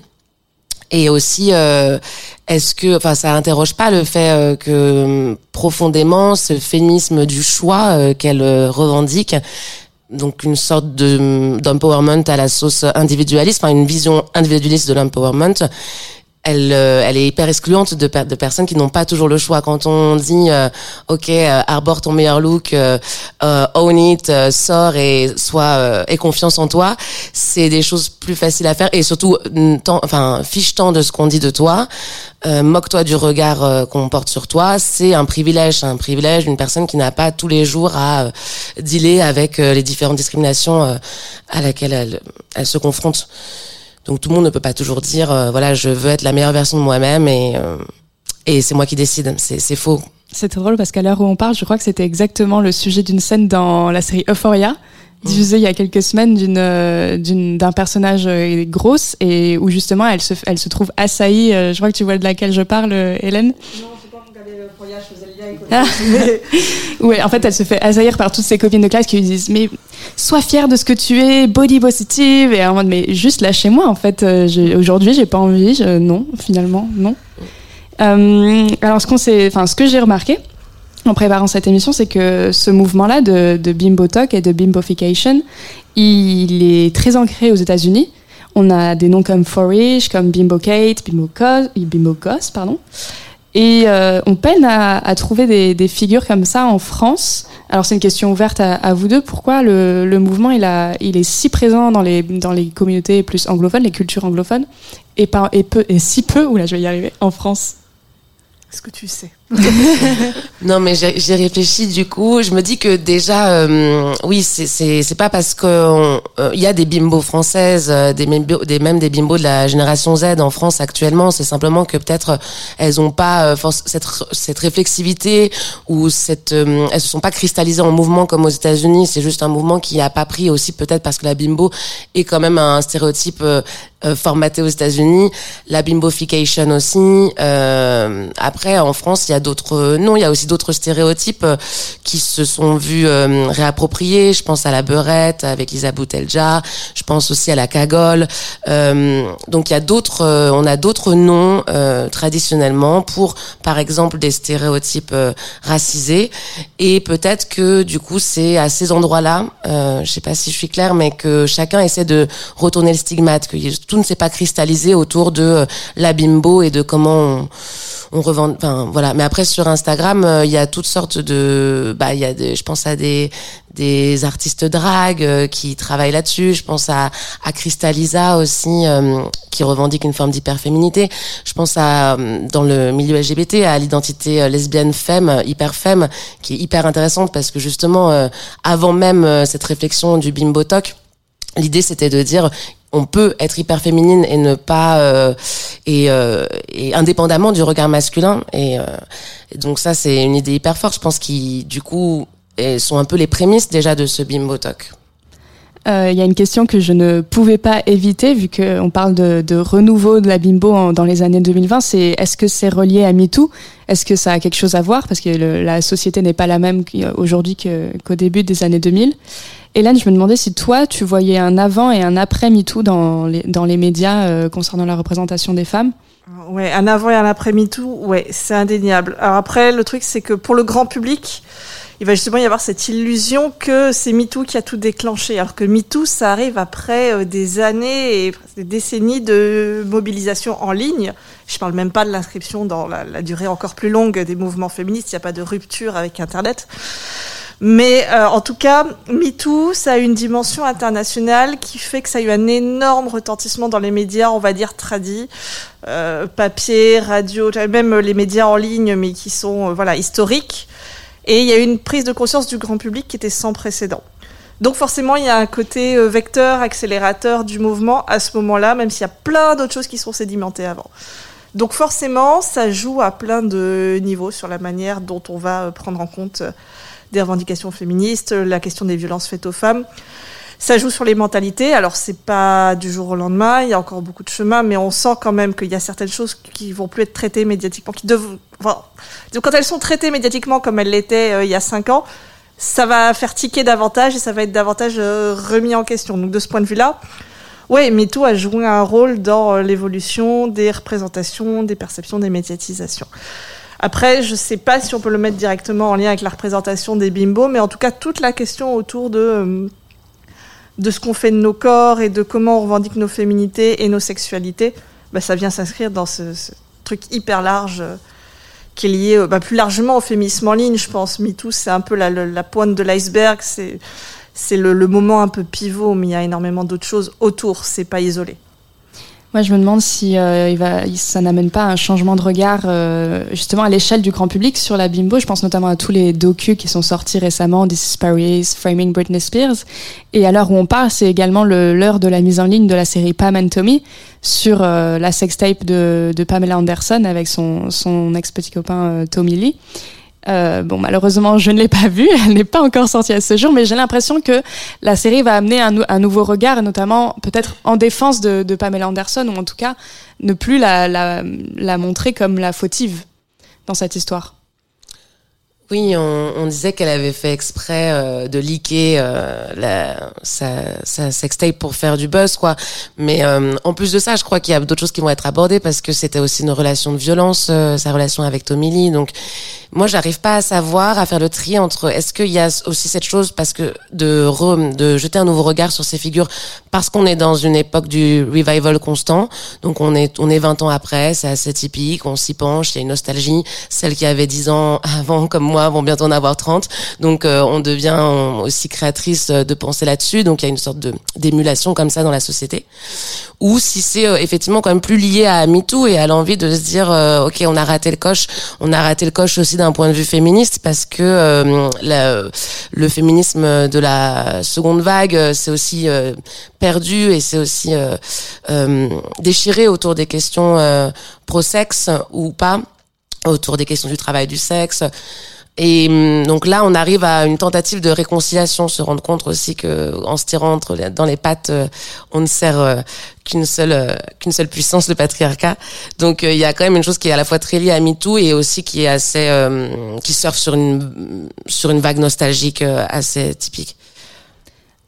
Et aussi, euh, est-ce que, enfin, ça interroge pas le fait euh, que euh, profondément ce féminisme du choix euh, qu'elle revendique, donc une sorte de d'empowerment à la sauce individualiste, enfin une vision individualiste de l'empowerment, elle, euh, elle est hyper excluante de, de personnes qui n'ont pas toujours le choix. Quand on dit, euh, ok, euh, arbore ton meilleur look, euh, euh, own it, euh, sors et sois aie confiance en toi, c'est des choses plus faciles à faire et surtout, enfin, fiche-t'en de ce qu'on dit de toi, moque-toi du regard qu'on porte sur toi. C'est un privilège, un privilège d'une personne qui n'a pas tous les jours à dealer avec les différentes discriminations à laquelle elle, elle se confronte. Donc tout le monde ne peut pas toujours dire euh, voilà je veux être la meilleure version de moi-même et euh, et c'est moi qui décide. C'est c'est faux. C'est drôle parce qu'à l'heure où on parle, je crois que c'était exactement le sujet d'une scène dans la série Euphoria, diffusée il y a quelques semaines d'une euh, d'une d'un personnage euh, grosse et où justement elle se elle se trouve assaillie. euh, je crois que tu vois de laquelle je parle, Hélène? Ah. Ouais, en fait, elle se fait assaillir par toutes ses copines de classe qui lui disent mais sois fière de ce que tu es, body positive et en mode mais juste lâchez-moi en fait. euh, Aujourd'hui, j'ai pas envie. je- non, finalement, non. Euh, alors ce qu'on enfin ce que j'ai remarqué en préparant cette émission, c'est que ce mouvement-là de, de bimbo talk et de bimbofication, il est très ancré aux États-Unis. On a des noms comme Forish, comme Bimbo Kate, Bimbo Cos, Bimbo Cos, pardon. Et euh, on peine à, à trouver des, des figures comme ça en France. Alors c'est une question ouverte à, à vous deux. Pourquoi le, le mouvement il, a, il est si présent dans les, dans les communautés plus anglophones, les cultures anglophones, et, par, et, peu, et si peu, oula je vais y arriver, en France? Est-ce que tu sais? Non, mais j'ai réfléchi du coup. Je me dis que déjà, euh, oui, c'est pas parce on- euh, y a des bimbos françaises, euh, des, des même des bimbos de la génération Z en France actuellement. C'est simplement que peut-être elles ont pas euh, cette cette réflexivité ou cette euh, elles se sont pas cristallisées en mouvement comme aux États-Unis. C'est juste un mouvement qui a pas pris aussi peut-être parce que la bimbo est quand même un stéréotype formaté aux États-Unis, la bimbofication aussi. Après, en France, il y a d'autres non, il y a aussi d'autres stéréotypes euh, qui se sont vus euh, réappropriés. Je pense à la beurette avec Lisa Boutelja. Je pense aussi à la cagole. Euh, donc il y a d'autres, euh, on a d'autres noms euh, traditionnellement pour, par exemple, des stéréotypes euh, racisés. Et peut-être que du coup, c'est à ces endroits-là, euh, je sais pas si je suis claire, mais que chacun essaie de retourner le stigmate, que tout ne s'est pas cristallisé autour de euh, la bimbo et de comment on, on revend. Enfin voilà. Mais après sur Instagram, euh, il y a toutes sortes de, bah il y a des, je pense à des des artistes drag euh, qui travaillent là-dessus. Je pense à à aussi euh, qui revendique une forme d'hyperféminité. Je pense à dans le milieu LGBT à l'identité lesbienne femme, hyper femme, qui est hyper intéressante parce que justement avant même cette réflexion du bimbo talk, l'idée c'était de dire on peut être hyper féminine et ne pas euh, et, euh, et indépendamment du regard masculin. Et, euh, donc ça c'est une idée hyper forte. Je pense qui du coup sont un peu les prémices déjà de ce bimbo talk Euh, Il y a une question que je ne pouvais pas éviter, vu qu'on parle de, de renouveau de la bimbo en- dans les années 2020, c'est est-ce que c'est relié à MeToo? Est-ce que ça a quelque chose à voir? Parce que le- la société n'est pas la même aujourd'hui qu'au début des années 2000. Hélène, je me demandais si toi, tu voyais un avant et un après MeToo dans les, dans les médias euh, concernant la représentation des femmes? Ouais, un avant et un après MeToo, ouais, c'est indéniable. Alors après, le truc, c'est que pour le grand public, il va justement y avoir cette illusion que c'est MeToo qui a tout déclenché, alors que MeToo, ça arrive après euh, des années et des décennies de mobilisation en ligne. Je parle même pas de l'inscription dans la, la durée encore plus longue des mouvements féministes. Il n'y a pas de rupture avec Internet. Mais euh, en tout cas, MeToo, ça a une dimension internationale qui fait que ça a eu un énorme retentissement dans les médias, on va dire tradis, euh, papier, radio, même les médias en ligne, mais qui sont euh, voilà historiques. Et il y a eu une prise de conscience du grand public qui était sans précédent. Donc forcément, il y a un côté euh, vecteur, accélérateur du mouvement à ce moment-là, même s'il y a plein d'autres choses qui sont sédimentées avant. Donc forcément, ça joue à plein de niveaux sur la manière dont on va euh, prendre en compte euh, des revendications féministes, la question des violences faites aux femmes. Ça joue sur les mentalités. Alors c'est pas du jour au lendemain, il y a encore beaucoup de chemin, mais on sent quand même qu'il y a certaines choses qui vont plus être traitées médiatiquement, qui donc quand elles sont traitées médiatiquement comme elles l'étaient euh, il y a cinq ans, ça va faire tiquer davantage et ça va être davantage euh, remis en question. Donc de ce point de vue-là, ouais, MeToo a joué un rôle dans euh, l'évolution des représentations, des perceptions, des médiatisations. Après, je sais pas si on peut le mettre directement en lien avec la représentation des bimbos, mais en tout cas toute la question autour de de ce qu'on fait de nos corps et de comment on revendique nos féminités et nos sexualités, bah, ça vient s'inscrire dans ce, truc hyper large euh, qui est lié euh, bah, plus largement au féminisme en ligne, je pense. MeToo, c'est un peu la, pointe de l'iceberg, c'est c'est le, le moment un peu pivot, mais il y a énormément d'autres choses autour, c'est pas isolé. Moi, je me demande si euh, il va, ça n'amène pas un changement de regard euh, justement à l'échelle du grand public sur la bimbo. Je pense notamment à tous les docus qui sont sortis récemment, This is Paris, Framing Britney Spears. Et à l'heure où on parle, c'est également le- l'heure de la mise en ligne de la série Pam and Tommy sur euh, la sextape de, de Pamela Anderson avec son, son ex-petit copain euh, Tommy Lee. Euh, bon, malheureusement, je ne l'ai pas vue. Elle n'est pas encore sortie à ce jour, mais j'ai l'impression que la série va amener un, nou- un nouveau regard, notamment peut-être en défense de, Pamela Anderson, ou en tout cas ne plus la, la, la montrer comme la fautive dans cette histoire. Oui, on, on disait qu'elle avait fait exprès euh, de leaker euh, la, sa, sa sextape pour faire du buzz, quoi. Mais euh, en plus de ça, je crois qu'il y a d'autres choses qui vont être abordées parce que c'était aussi une relation de violence, euh, sa relation avec Tommy Lee. Donc, moi, j'arrive pas à savoir, à faire le tri entre est-ce qu'il y a aussi cette chose parce que de re- de jeter un nouveau regard sur ces figures parce qu'on est dans une époque du revival constant. Donc on est on est 20 ans après, c'est assez typique, on s'y penche, il y a une nostalgie. Celles qui avaient 10 ans avant comme moi vont bientôt en avoir 30. Donc euh, on devient aussi créatrice de penser là-dessus. Donc il y a une sorte de d'émulation comme ça dans la société. Ou si c'est euh, effectivement quand même plus lié à MeToo et à l'envie de se dire euh, OK, on a raté le coche, on a raté le coche aussi d'un point de vue féministe parce que le féminisme de la seconde vague, c'est aussi perdu et c'est aussi euh, euh, déchiré autour des questions euh, pro-sexe ou pas, autour des questions du travail du sexe. Et hum, donc là, on arrive à une tentative de réconciliation, se rendre compte aussi que en se tirant entre dans les pattes, on ne sert qu'une seule qu'une seule puissance, le patriarcat. Donc il y a quand même une chose qui est à la fois très liée à MeToo et aussi qui est assez qui surfe sur une sur une vague nostalgique assez typique.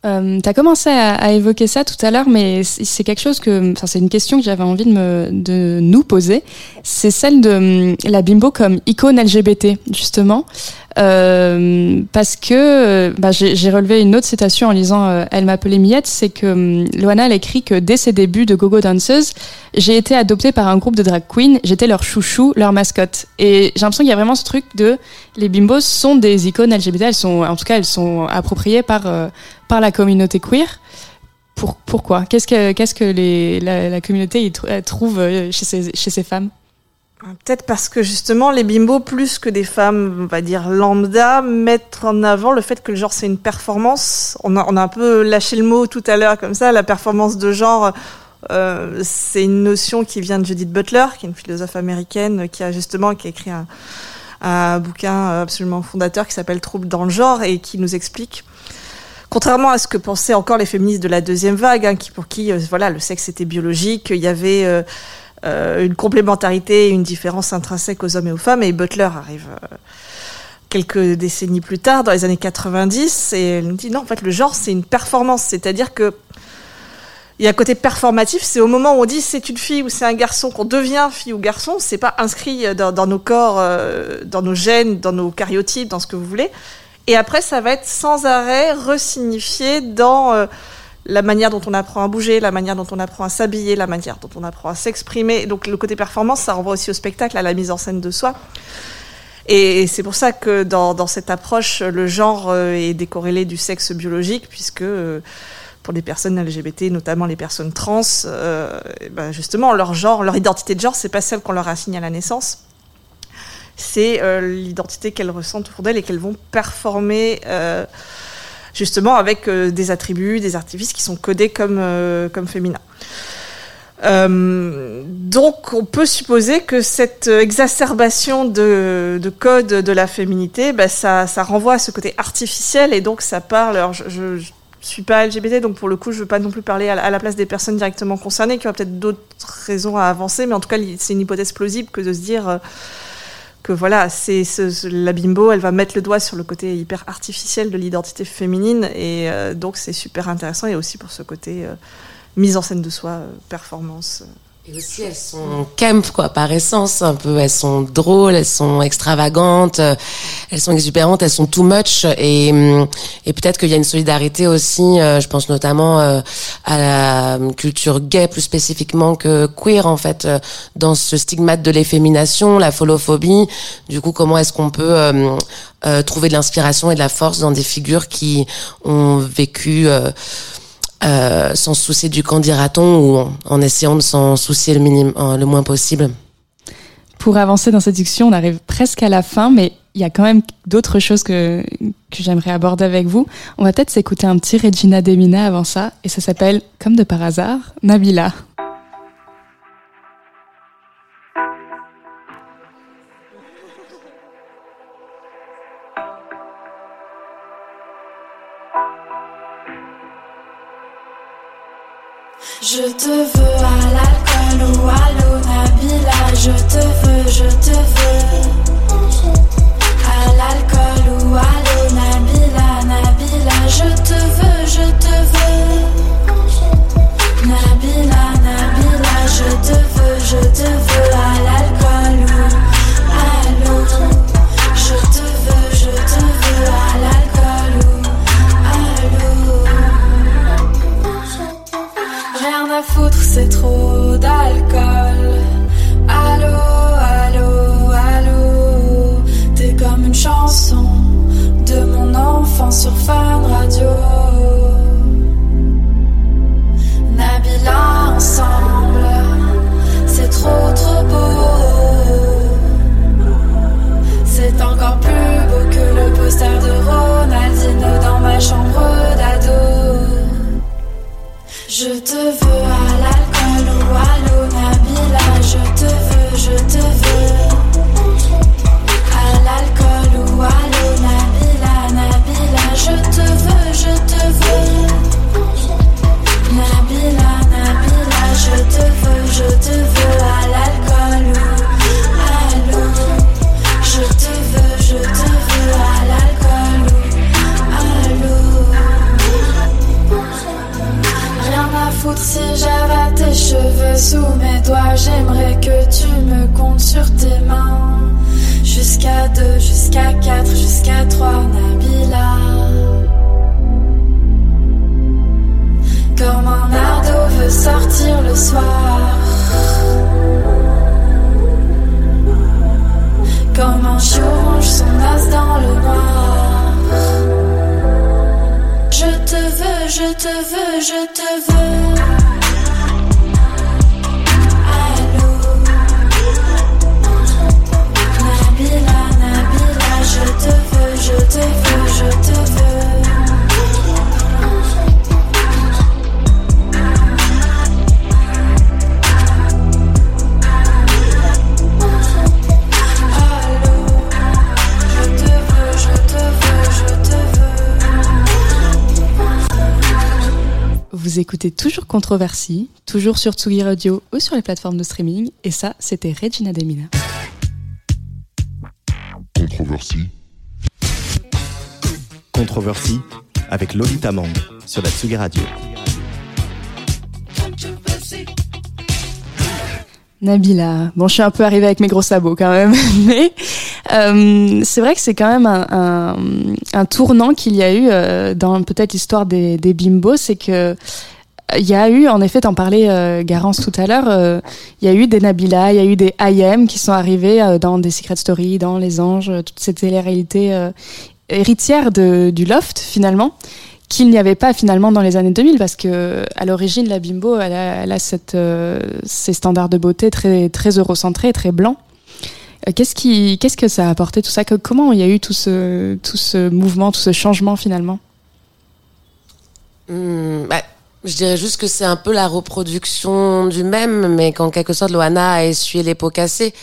Euh, tu as commencé à, évoquer ça tout à l'heure, mais c'est quelque chose que, enfin, c'est une question que j'avais envie de, nous poser. C'est celle de la bimbo comme icône LGBT, justement. Euh, parce que bah, j'ai relevé une autre citation en lisant euh, Elle m'appelait Miette, c'est que euh, Loana elle écrit que dès ses débuts de gogo danseuse, j'ai été adoptée par un groupe de drag queens, j'étais leur chouchou, leur mascotte. Et j'ai l'impression qu'il y a vraiment ce truc de les bimbos sont des icônes LGBT, elles sont en tout cas elles sont appropriées par par la communauté queer. Pour, pourquoi? Qu'est-ce que qu'est-ce que les, la, communauté trouve chez ces, chez ces femmes? Peut-être parce que justement les bimbos, plus que des femmes, on va dire lambda, mettent en avant le fait que le genre c'est une performance. On a, on a un peu lâché le mot tout à l'heure comme ça, la performance de genre. Euh, c'est une notion qui vient de Judith Butler, qui est une philosophe américaine qui a justement qui a écrit un, un bouquin absolument fondateur qui s'appelle Trouble dans le genre et qui nous explique contrairement à ce que pensaient encore les féministes de la deuxième vague, hein, qui, pour qui euh, voilà le sexe était biologique, il y avait euh, euh, une complémentarité, une différence intrinsèque aux hommes et aux femmes. Et Butler arrive euh, quelques décennies plus tard, dans les années 90, et elle nous dit non, en fait, le genre, c'est une performance. C'est-à-dire que il y a un côté performatif, c'est au moment où on dit c'est une fille ou c'est un garçon qu'on devient fille ou garçon, c'est pas inscrit dans, nos corps, euh, dans nos gènes, dans nos cariotypes, dans ce que vous voulez. Et après, ça va être sans arrêt resignifié dans la manière dont on apprend à bouger, la manière dont on apprend à s'habiller, la manière dont on apprend à s'exprimer. Donc le côté performance, ça renvoie aussi au spectacle, à la mise en scène de soi. Et c'est pour ça que dans, cette approche, le genre euh, est décorrélé du sexe biologique, puisque euh, pour les personnes LGBT, notamment les personnes trans, euh, ben justement, leur genre, leur identité de genre, c'est pas celle qu'on leur assigne à la naissance. C'est l'identité qu'elles ressentent autour d'elles et qu'elles vont performer justement avec euh, des attributs, des artifices qui sont codés comme, euh, comme féminins. Euh, donc, on peut supposer que cette exacerbation de, de code de la féminité, bah, ça, ça, renvoie à ce côté artificiel et donc ça parle. Alors, je, je, suis pas LGBT, donc pour le coup, je veux pas non plus parler à la place des personnes directement concernées, qui ont peut-être d'autres raisons à avancer, mais en tout cas, c'est une hypothèse plausible que de se dire voilà, c'est la bimbo, elle va mettre le doigt sur le côté hyper artificiel de l'identité féminine et euh, donc c'est super intéressant et aussi pour ce côté euh, mise en scène de soi, euh, performance. Et aussi, elles sont camp, quoi, par essence, un peu. Elles sont drôles, elles sont extravagantes, euh, elles sont exubérantes, elles sont too much. Et, hum, et peut-être qu'il y a une solidarité aussi, euh, je pense notamment euh, à la culture gay plus spécifiquement que queer, en fait, dans ce stigmate de l'effémination, la folophobie. Du coup, comment est-ce qu'on peut trouver de l'inspiration et de la force dans des figures qui ont vécu euh, sans se soucier du candidaton ou en, essayant de s'en soucier le, minimum, euh, le moins possible. Pour avancer dans cette discussion, on arrive presque à la fin, mais il y a quand même d'autres choses que, que j'aimerais aborder avec vous. On va peut-être s'écouter un petit Regina Demina avant ça, et ça s'appelle, comme de par hasard, Nabila. Te veux à l'alcool ou à l'eau, Nabila. Je te veux, je te veux. À l'alcool ou à l'eau, Nabila, Nabila. Je te veux, je te veux. C'est trop d'alcool. Allô, allô, allô. T'es comme une chanson de mon enfance sur Fun Radio. Vous écoutez toujours Controversie, toujours sur Tsugi Radio ou sur les plateformes de streaming. Et ça, c'était Regina Demina. Controversie. Controversie avec Lolita Mang sur la Tsugi Radio. Nabila, bon, je suis un peu arrivée avec mes gros sabots quand même, mais euh, c'est vrai que c'est quand même un, un, un tournant qu'il y a eu euh, dans peut-être l'histoire des, des bimbos, c'est que il y a eu, en effet, t'en parlais, euh, Garance, tout à l'heure, euh, il y a eu des Nabila, il y a eu des IM qui sont arrivés euh, dans des Secret Story, dans Les Anges, euh, toute cette télé-réalité euh, héritière de, du Loft, finalement, qu'il n'y avait pas finalement dans les années 2000, parce que à l'origine, la bimbo, elle a, elle a cette, euh, ces standards de beauté très, très eurocentrés, très blancs. Euh, Qu'est-ce qui, qu'est-ce que ça a apporté tout ça? Comment il y a eu tout ce, tout ce mouvement, tout ce changement finalement? Hmm, bah, je dirais juste que c'est un peu la reproduction du même, mais qu'en quelque sorte, Loana a essuyé les pots cassés.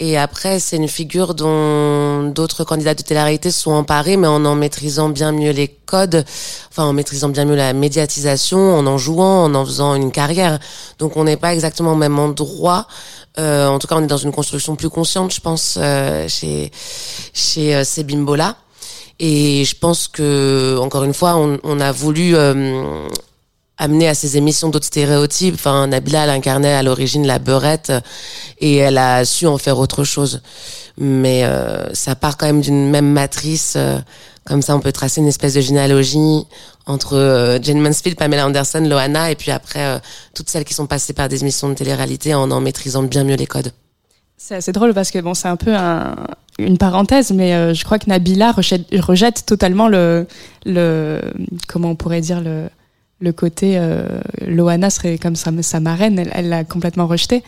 Et après, c'est une figure dont d'autres candidats de télé-réalité sont emparés, mais en en maîtrisant bien mieux les codes, enfin en maîtrisant bien mieux la médiatisation, en en jouant, en en faisant une carrière. Donc on n'est pas exactement au même endroit. Euh, en tout cas, on est dans une construction plus consciente, je pense, euh, chez chez euh, ces bimbos-là. Et je pense que, encore une fois, on, on a voulu euh, amener à ces émissions d'autres stéréotypes. Enfin, Nabila, elle incarnait à l'origine la beurette euh, et elle a su en faire autre chose. Mais euh, ça part quand même d'une même matrice. Comme ça, on peut tracer une espèce de généalogie entre euh, Jane Mansfield, Pamela Anderson, Loana, et puis après, euh, toutes celles qui sont passées par des émissions de télé-réalité en en maîtrisant bien mieux les codes. C'est assez drôle parce que bon, c'est un peu un, une parenthèse, mais euh, je crois que Nabila rejette, totalement le, le, comment on pourrait dire le, le côté Loana serait comme sa, sa marraine, elle l'a complètement rejeté.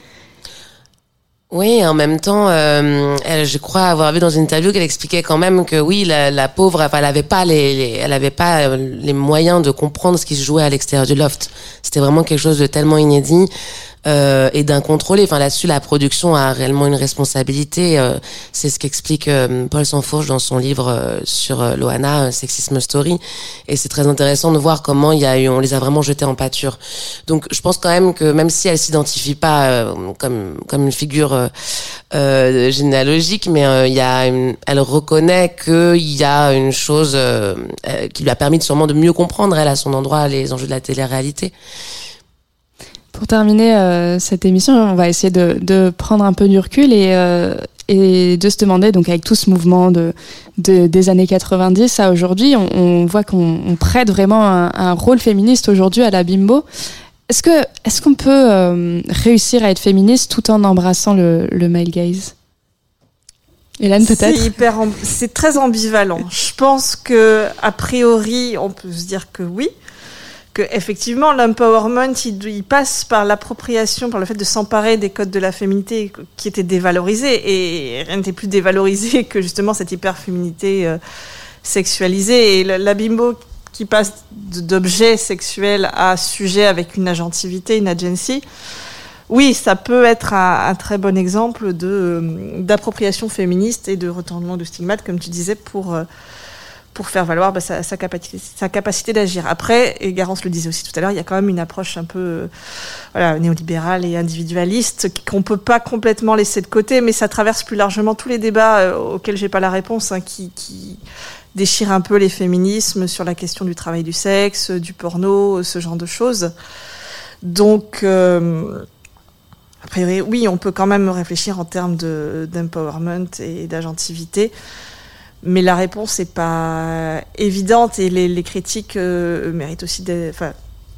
Oui, en même temps, euh, elle, je crois avoir vu dans une interview qu'elle expliquait quand même que oui, la, pauvre, elle avait pas les, les- elle avait pas euh, les moyens de comprendre ce qui se jouait à l'extérieur du loft. C'était vraiment quelque chose de tellement inédit euh, et d'incontrôlé. Enfin, là-dessus, la production a réellement une responsabilité. euh, c'est ce qu'explique euh, Paul Sanfourche dans son livre euh, sur euh, Loana, euh, Sexisme Story. Et c'est très intéressant de voir comment il y a eu, on les a vraiment jetés en pâture. Donc, je pense quand même que même si elle s'identifie pas comme comme une figure généalogique, mais il y a, une- elle reconnaît qu'il y a une chose qui lui a permis sûrement de mieux comprendre elle à son endroit les enjeux de la télé-réalité. Pour terminer euh, cette émission, on va essayer de, de prendre un peu du recul et, euh, et de se demander, donc avec tout ce mouvement de, de- des années 90 à aujourd'hui, on, on voit qu'on on prête vraiment un, un rôle féministe aujourd'hui à la bimbo. Est-ce que est-ce qu'on peut euh, réussir à être féministe tout en embrassant le, le male gaze? Hélène, C'est peut-être? hyper, c'est très ambivalent. Je pense que a priori, on peut se dire que oui, effectivement l'empowerment, il, passe par l'appropriation, par le fait de s'emparer des codes de la féminité qui étaient dévalorisés et rien n'était plus dévalorisé que justement cette hyperféminité euh, sexualisée et la, bimbo qui passe d'objet sexuel à sujet avec une agentivité, une agency. Oui, ça peut être un, un très bon exemple de euh, d'appropriation féministe et de retournement de stigmate, comme tu disais, pour euh, pour faire valoir bah, sa, capacité, sa capacité d'agir. Après, et Garance le disait aussi tout à l'heure, il y a quand même une approche un peu euh, néolibérale et individualiste qu'on peut pas complètement laisser de côté, mais ça traverse plus largement tous les débats euh, auxquels j'ai pas la réponse, hein, qui, qui déchirent un peu les féminismes sur la question du travail du sexe, du porno, ce genre de choses. Donc, euh, a priori, oui, on peut quand même réfléchir en termes de- d'empowerment et d'agentivité. Mais la réponse n'est pas évidente et les, critiques euh, méritent aussi des. Enfin,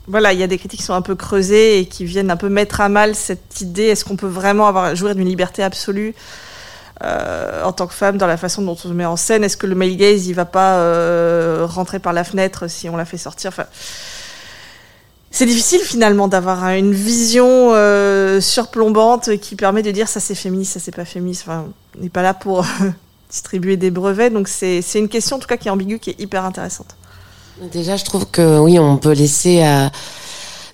voilà, il y a des critiques qui sont un peu creusées et qui viennent un peu mettre à mal cette idée est-ce qu'on peut vraiment avoir, jouir d'une liberté absolue euh, en tant que femme dans la façon dont on se met en scène? Est-ce que le male gaze, il va pas euh, rentrer par la fenêtre si on la fait sortir? Enfin, c'est difficile finalement d'avoir un- une vision surplombante qui permet de dire ça c'est féministe, ça c'est pas féministe. Enfin, on n'est pas là pour distribuer des brevets, donc c'est une question en tout cas qui est ambiguë, qui est hyper intéressante. Déjà, je trouve que oui, on peut laisser à,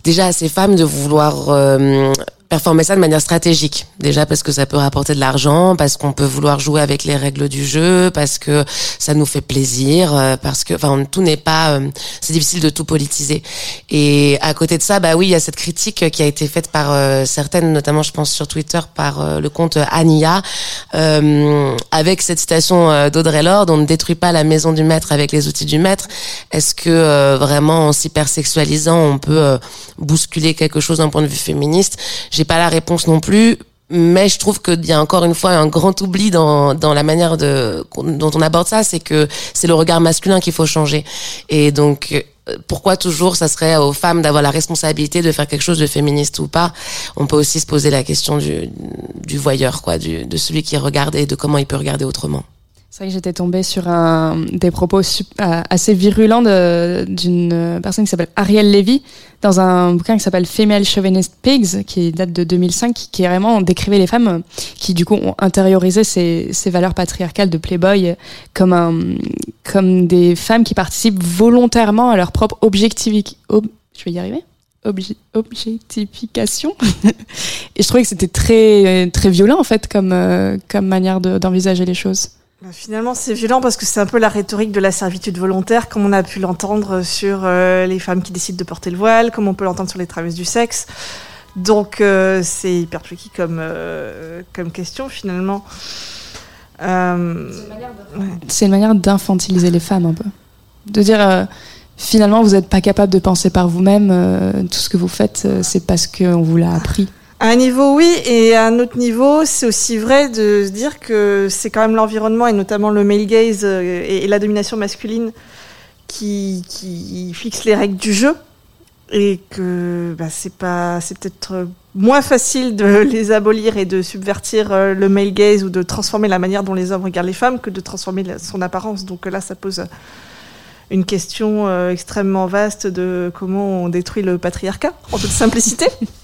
déjà à ces femmes de vouloir euh, performer ça de manière stratégique. Déjà parce que ça peut rapporter de l'argent, parce qu'on peut vouloir jouer avec les règles du jeu, parce que ça nous fait plaisir, euh, parce que, enfin, tout n'est pas, euh, c'est difficile de tout politiser. Et à côté de ça, bah oui, il y a cette critique qui a été faite par euh, certaines, notamment, je pense sur Twitter, par euh, le compte Ania, euh, avec cette citation euh, d'Audrey Lorde on ne détruit pas la maison du maître avec les outils du maître. Est-ce que vraiment en s'hypersexualisant, on peut bousculer quelque chose d'un point de vue féministe? J'ai pas la réponse non plus. Mais je trouve qu'il y a encore une fois un grand oubli dans, dans la manière de, dont on aborde ça, c'est que c'est le regard masculin qu'il faut changer. Et donc, euh, pourquoi toujours ça serait aux femmes d'avoir la responsabilité de faire quelque chose de féministe ou pas? On peut aussi se poser la question du, du voyeur, quoi, du, de celui qui regarde et de comment il peut regarder autrement. C'est vrai que j'étais tombée sur un, des propos euh, assez virulents d'une personne qui s'appelle Ariel Levy dans un bouquin qui s'appelle Female Chauvinist Pigs, qui date de 2005, qui, qui vraiment décrivait les femmes qui du coup ont intériorisé ces, ces valeurs patriarcales de Playboy comme, un, comme des femmes qui participent volontairement à leur propre objectivi- ob- je vais y arriver? Obje- objectification? Et je trouvais que c'était très très violent en fait comme euh, comme manière de- d'envisager les choses Finalement, c'est violent parce que c'est un peu la rhétorique de la servitude volontaire, comme on a pu l'entendre sur euh, les femmes qui décident de porter le voile, comme on peut l'entendre sur les travailleuses du sexe. Donc, euh, c'est hyper tricky comme, euh, comme question, finalement. Euh, c'est une manière d'infantiliser les femmes un peu. De dire euh, finalement vous n'êtes pas capable de penser par vous-même, euh, tout ce que vous faites euh, c'est parce qu'on vous l'a appris. À un niveau, oui, et à un autre niveau, c'est aussi vrai de se dire que c'est quand même l'environnement, et notamment le male gaze euh, et, la domination masculine, qui, qui fixe les règles du jeu, et que bah, c'est pas, c'est peut-être moins facile de les abolir et de subvertir euh, le male gaze ou de transformer la manière dont les hommes regardent les femmes que de transformer son apparence. Donc euh, là, ça pose une question extrêmement vaste de comment on détruit le patriarcat, en toute simplicité.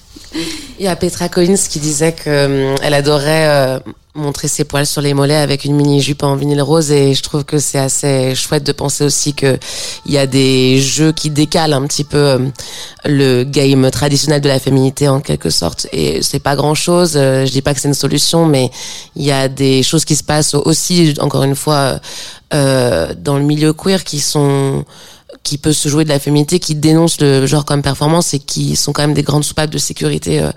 Il y a Petra Collins qui disait que hum, elle adorait euh, montrer ses poils sur les mollets avec une mini jupe en vinyle rose et je trouve que c'est assez chouette de penser aussi que il y a des jeux qui décalent un petit peu hum, le game traditionnel de la féminité en quelque sorte et c'est pas grand chose. je dis pas que c'est une solution, mais il y a des choses qui se passent aussi encore une fois euh, dans le milieu queer qui sont qui peut se jouer de la féminité, qui dénoncent le genre comme performance et qui sont quand même des grandes soupapes de sécurité, euh,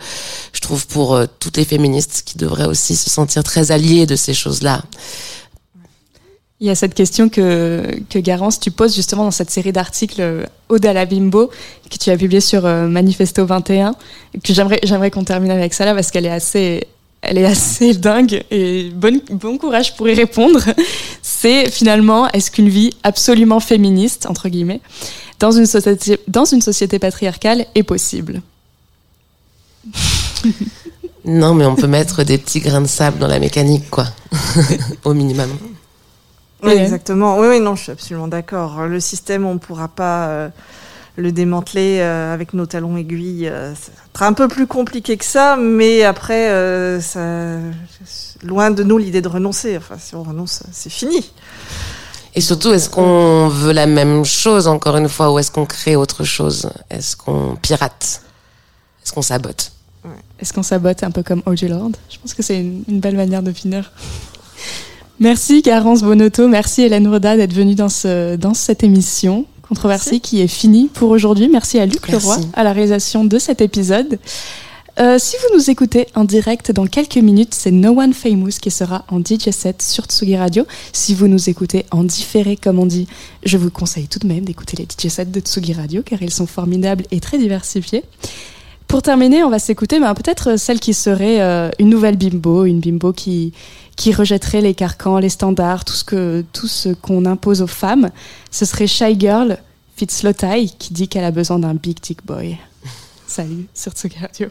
je trouve, pour euh, toutes les féministes qui devraient aussi se sentir très alliées de ces choses-là. Il y a cette question que, que Garance, tu poses justement dans cette série d'articles euh, Ode à la Bimbo que tu as publié sur euh, Manifesto 21, et que j'aimerais qu'on termine avec ça là parce qu'elle est assez, elle est assez dingue et bon, courage pour y répondre. C'est finalement est-ce qu'une vie absolument féministe, entre guillemets, dans une société, patriarcale est possible? Non, mais on peut mettre des petits grains de sable dans la mécanique, quoi, au minimum. Exactement. Oui, oui, non, je suis absolument d'accord. Le système, on ne pourra pas. Euh, le démanteler euh, avec nos talons aiguilles, euh, ça sera un peu plus compliqué que ça, mais après, euh, loin de nous l'idée de renoncer. Enfin, si on renonce, c'est fini. Et surtout, est-ce qu'on veut la même chose, encore une fois, ou est-ce qu'on crée autre chose? Est-ce qu'on pirate? Est-ce qu'on sabote? Est-ce qu'on sabote un peu comme O.J. Lord? Je pense que c'est une, belle manière de finir. Merci Carence Bonotto, merci Hélène Roda d'être venue dans cette émission. Controversée qui est finie pour aujourd'hui. Merci à Luc Leroy à la réalisation de cet épisode. Euh, si vous nous écoutez en direct dans quelques minutes, c'est No One Famous qui sera en DJ set sur Tsugi Radio. Si vous nous écoutez en différé, comme on dit, je vous conseille tout de même d'écouter les DJ sets de Tsugi Radio car ils sont formidables et très diversifiés. Pour terminer, on va s'écouter ben, peut-être celle qui serait euh, une nouvelle bimbo, une bimbo qui, qui rejetterait les carcans, les standards, tout ce que tout ce qu'on impose aux femmes, ce serait Shy Girl Fitz qui dit qu'elle a besoin d'un big dick boy. Salut sur Tsugi Radio.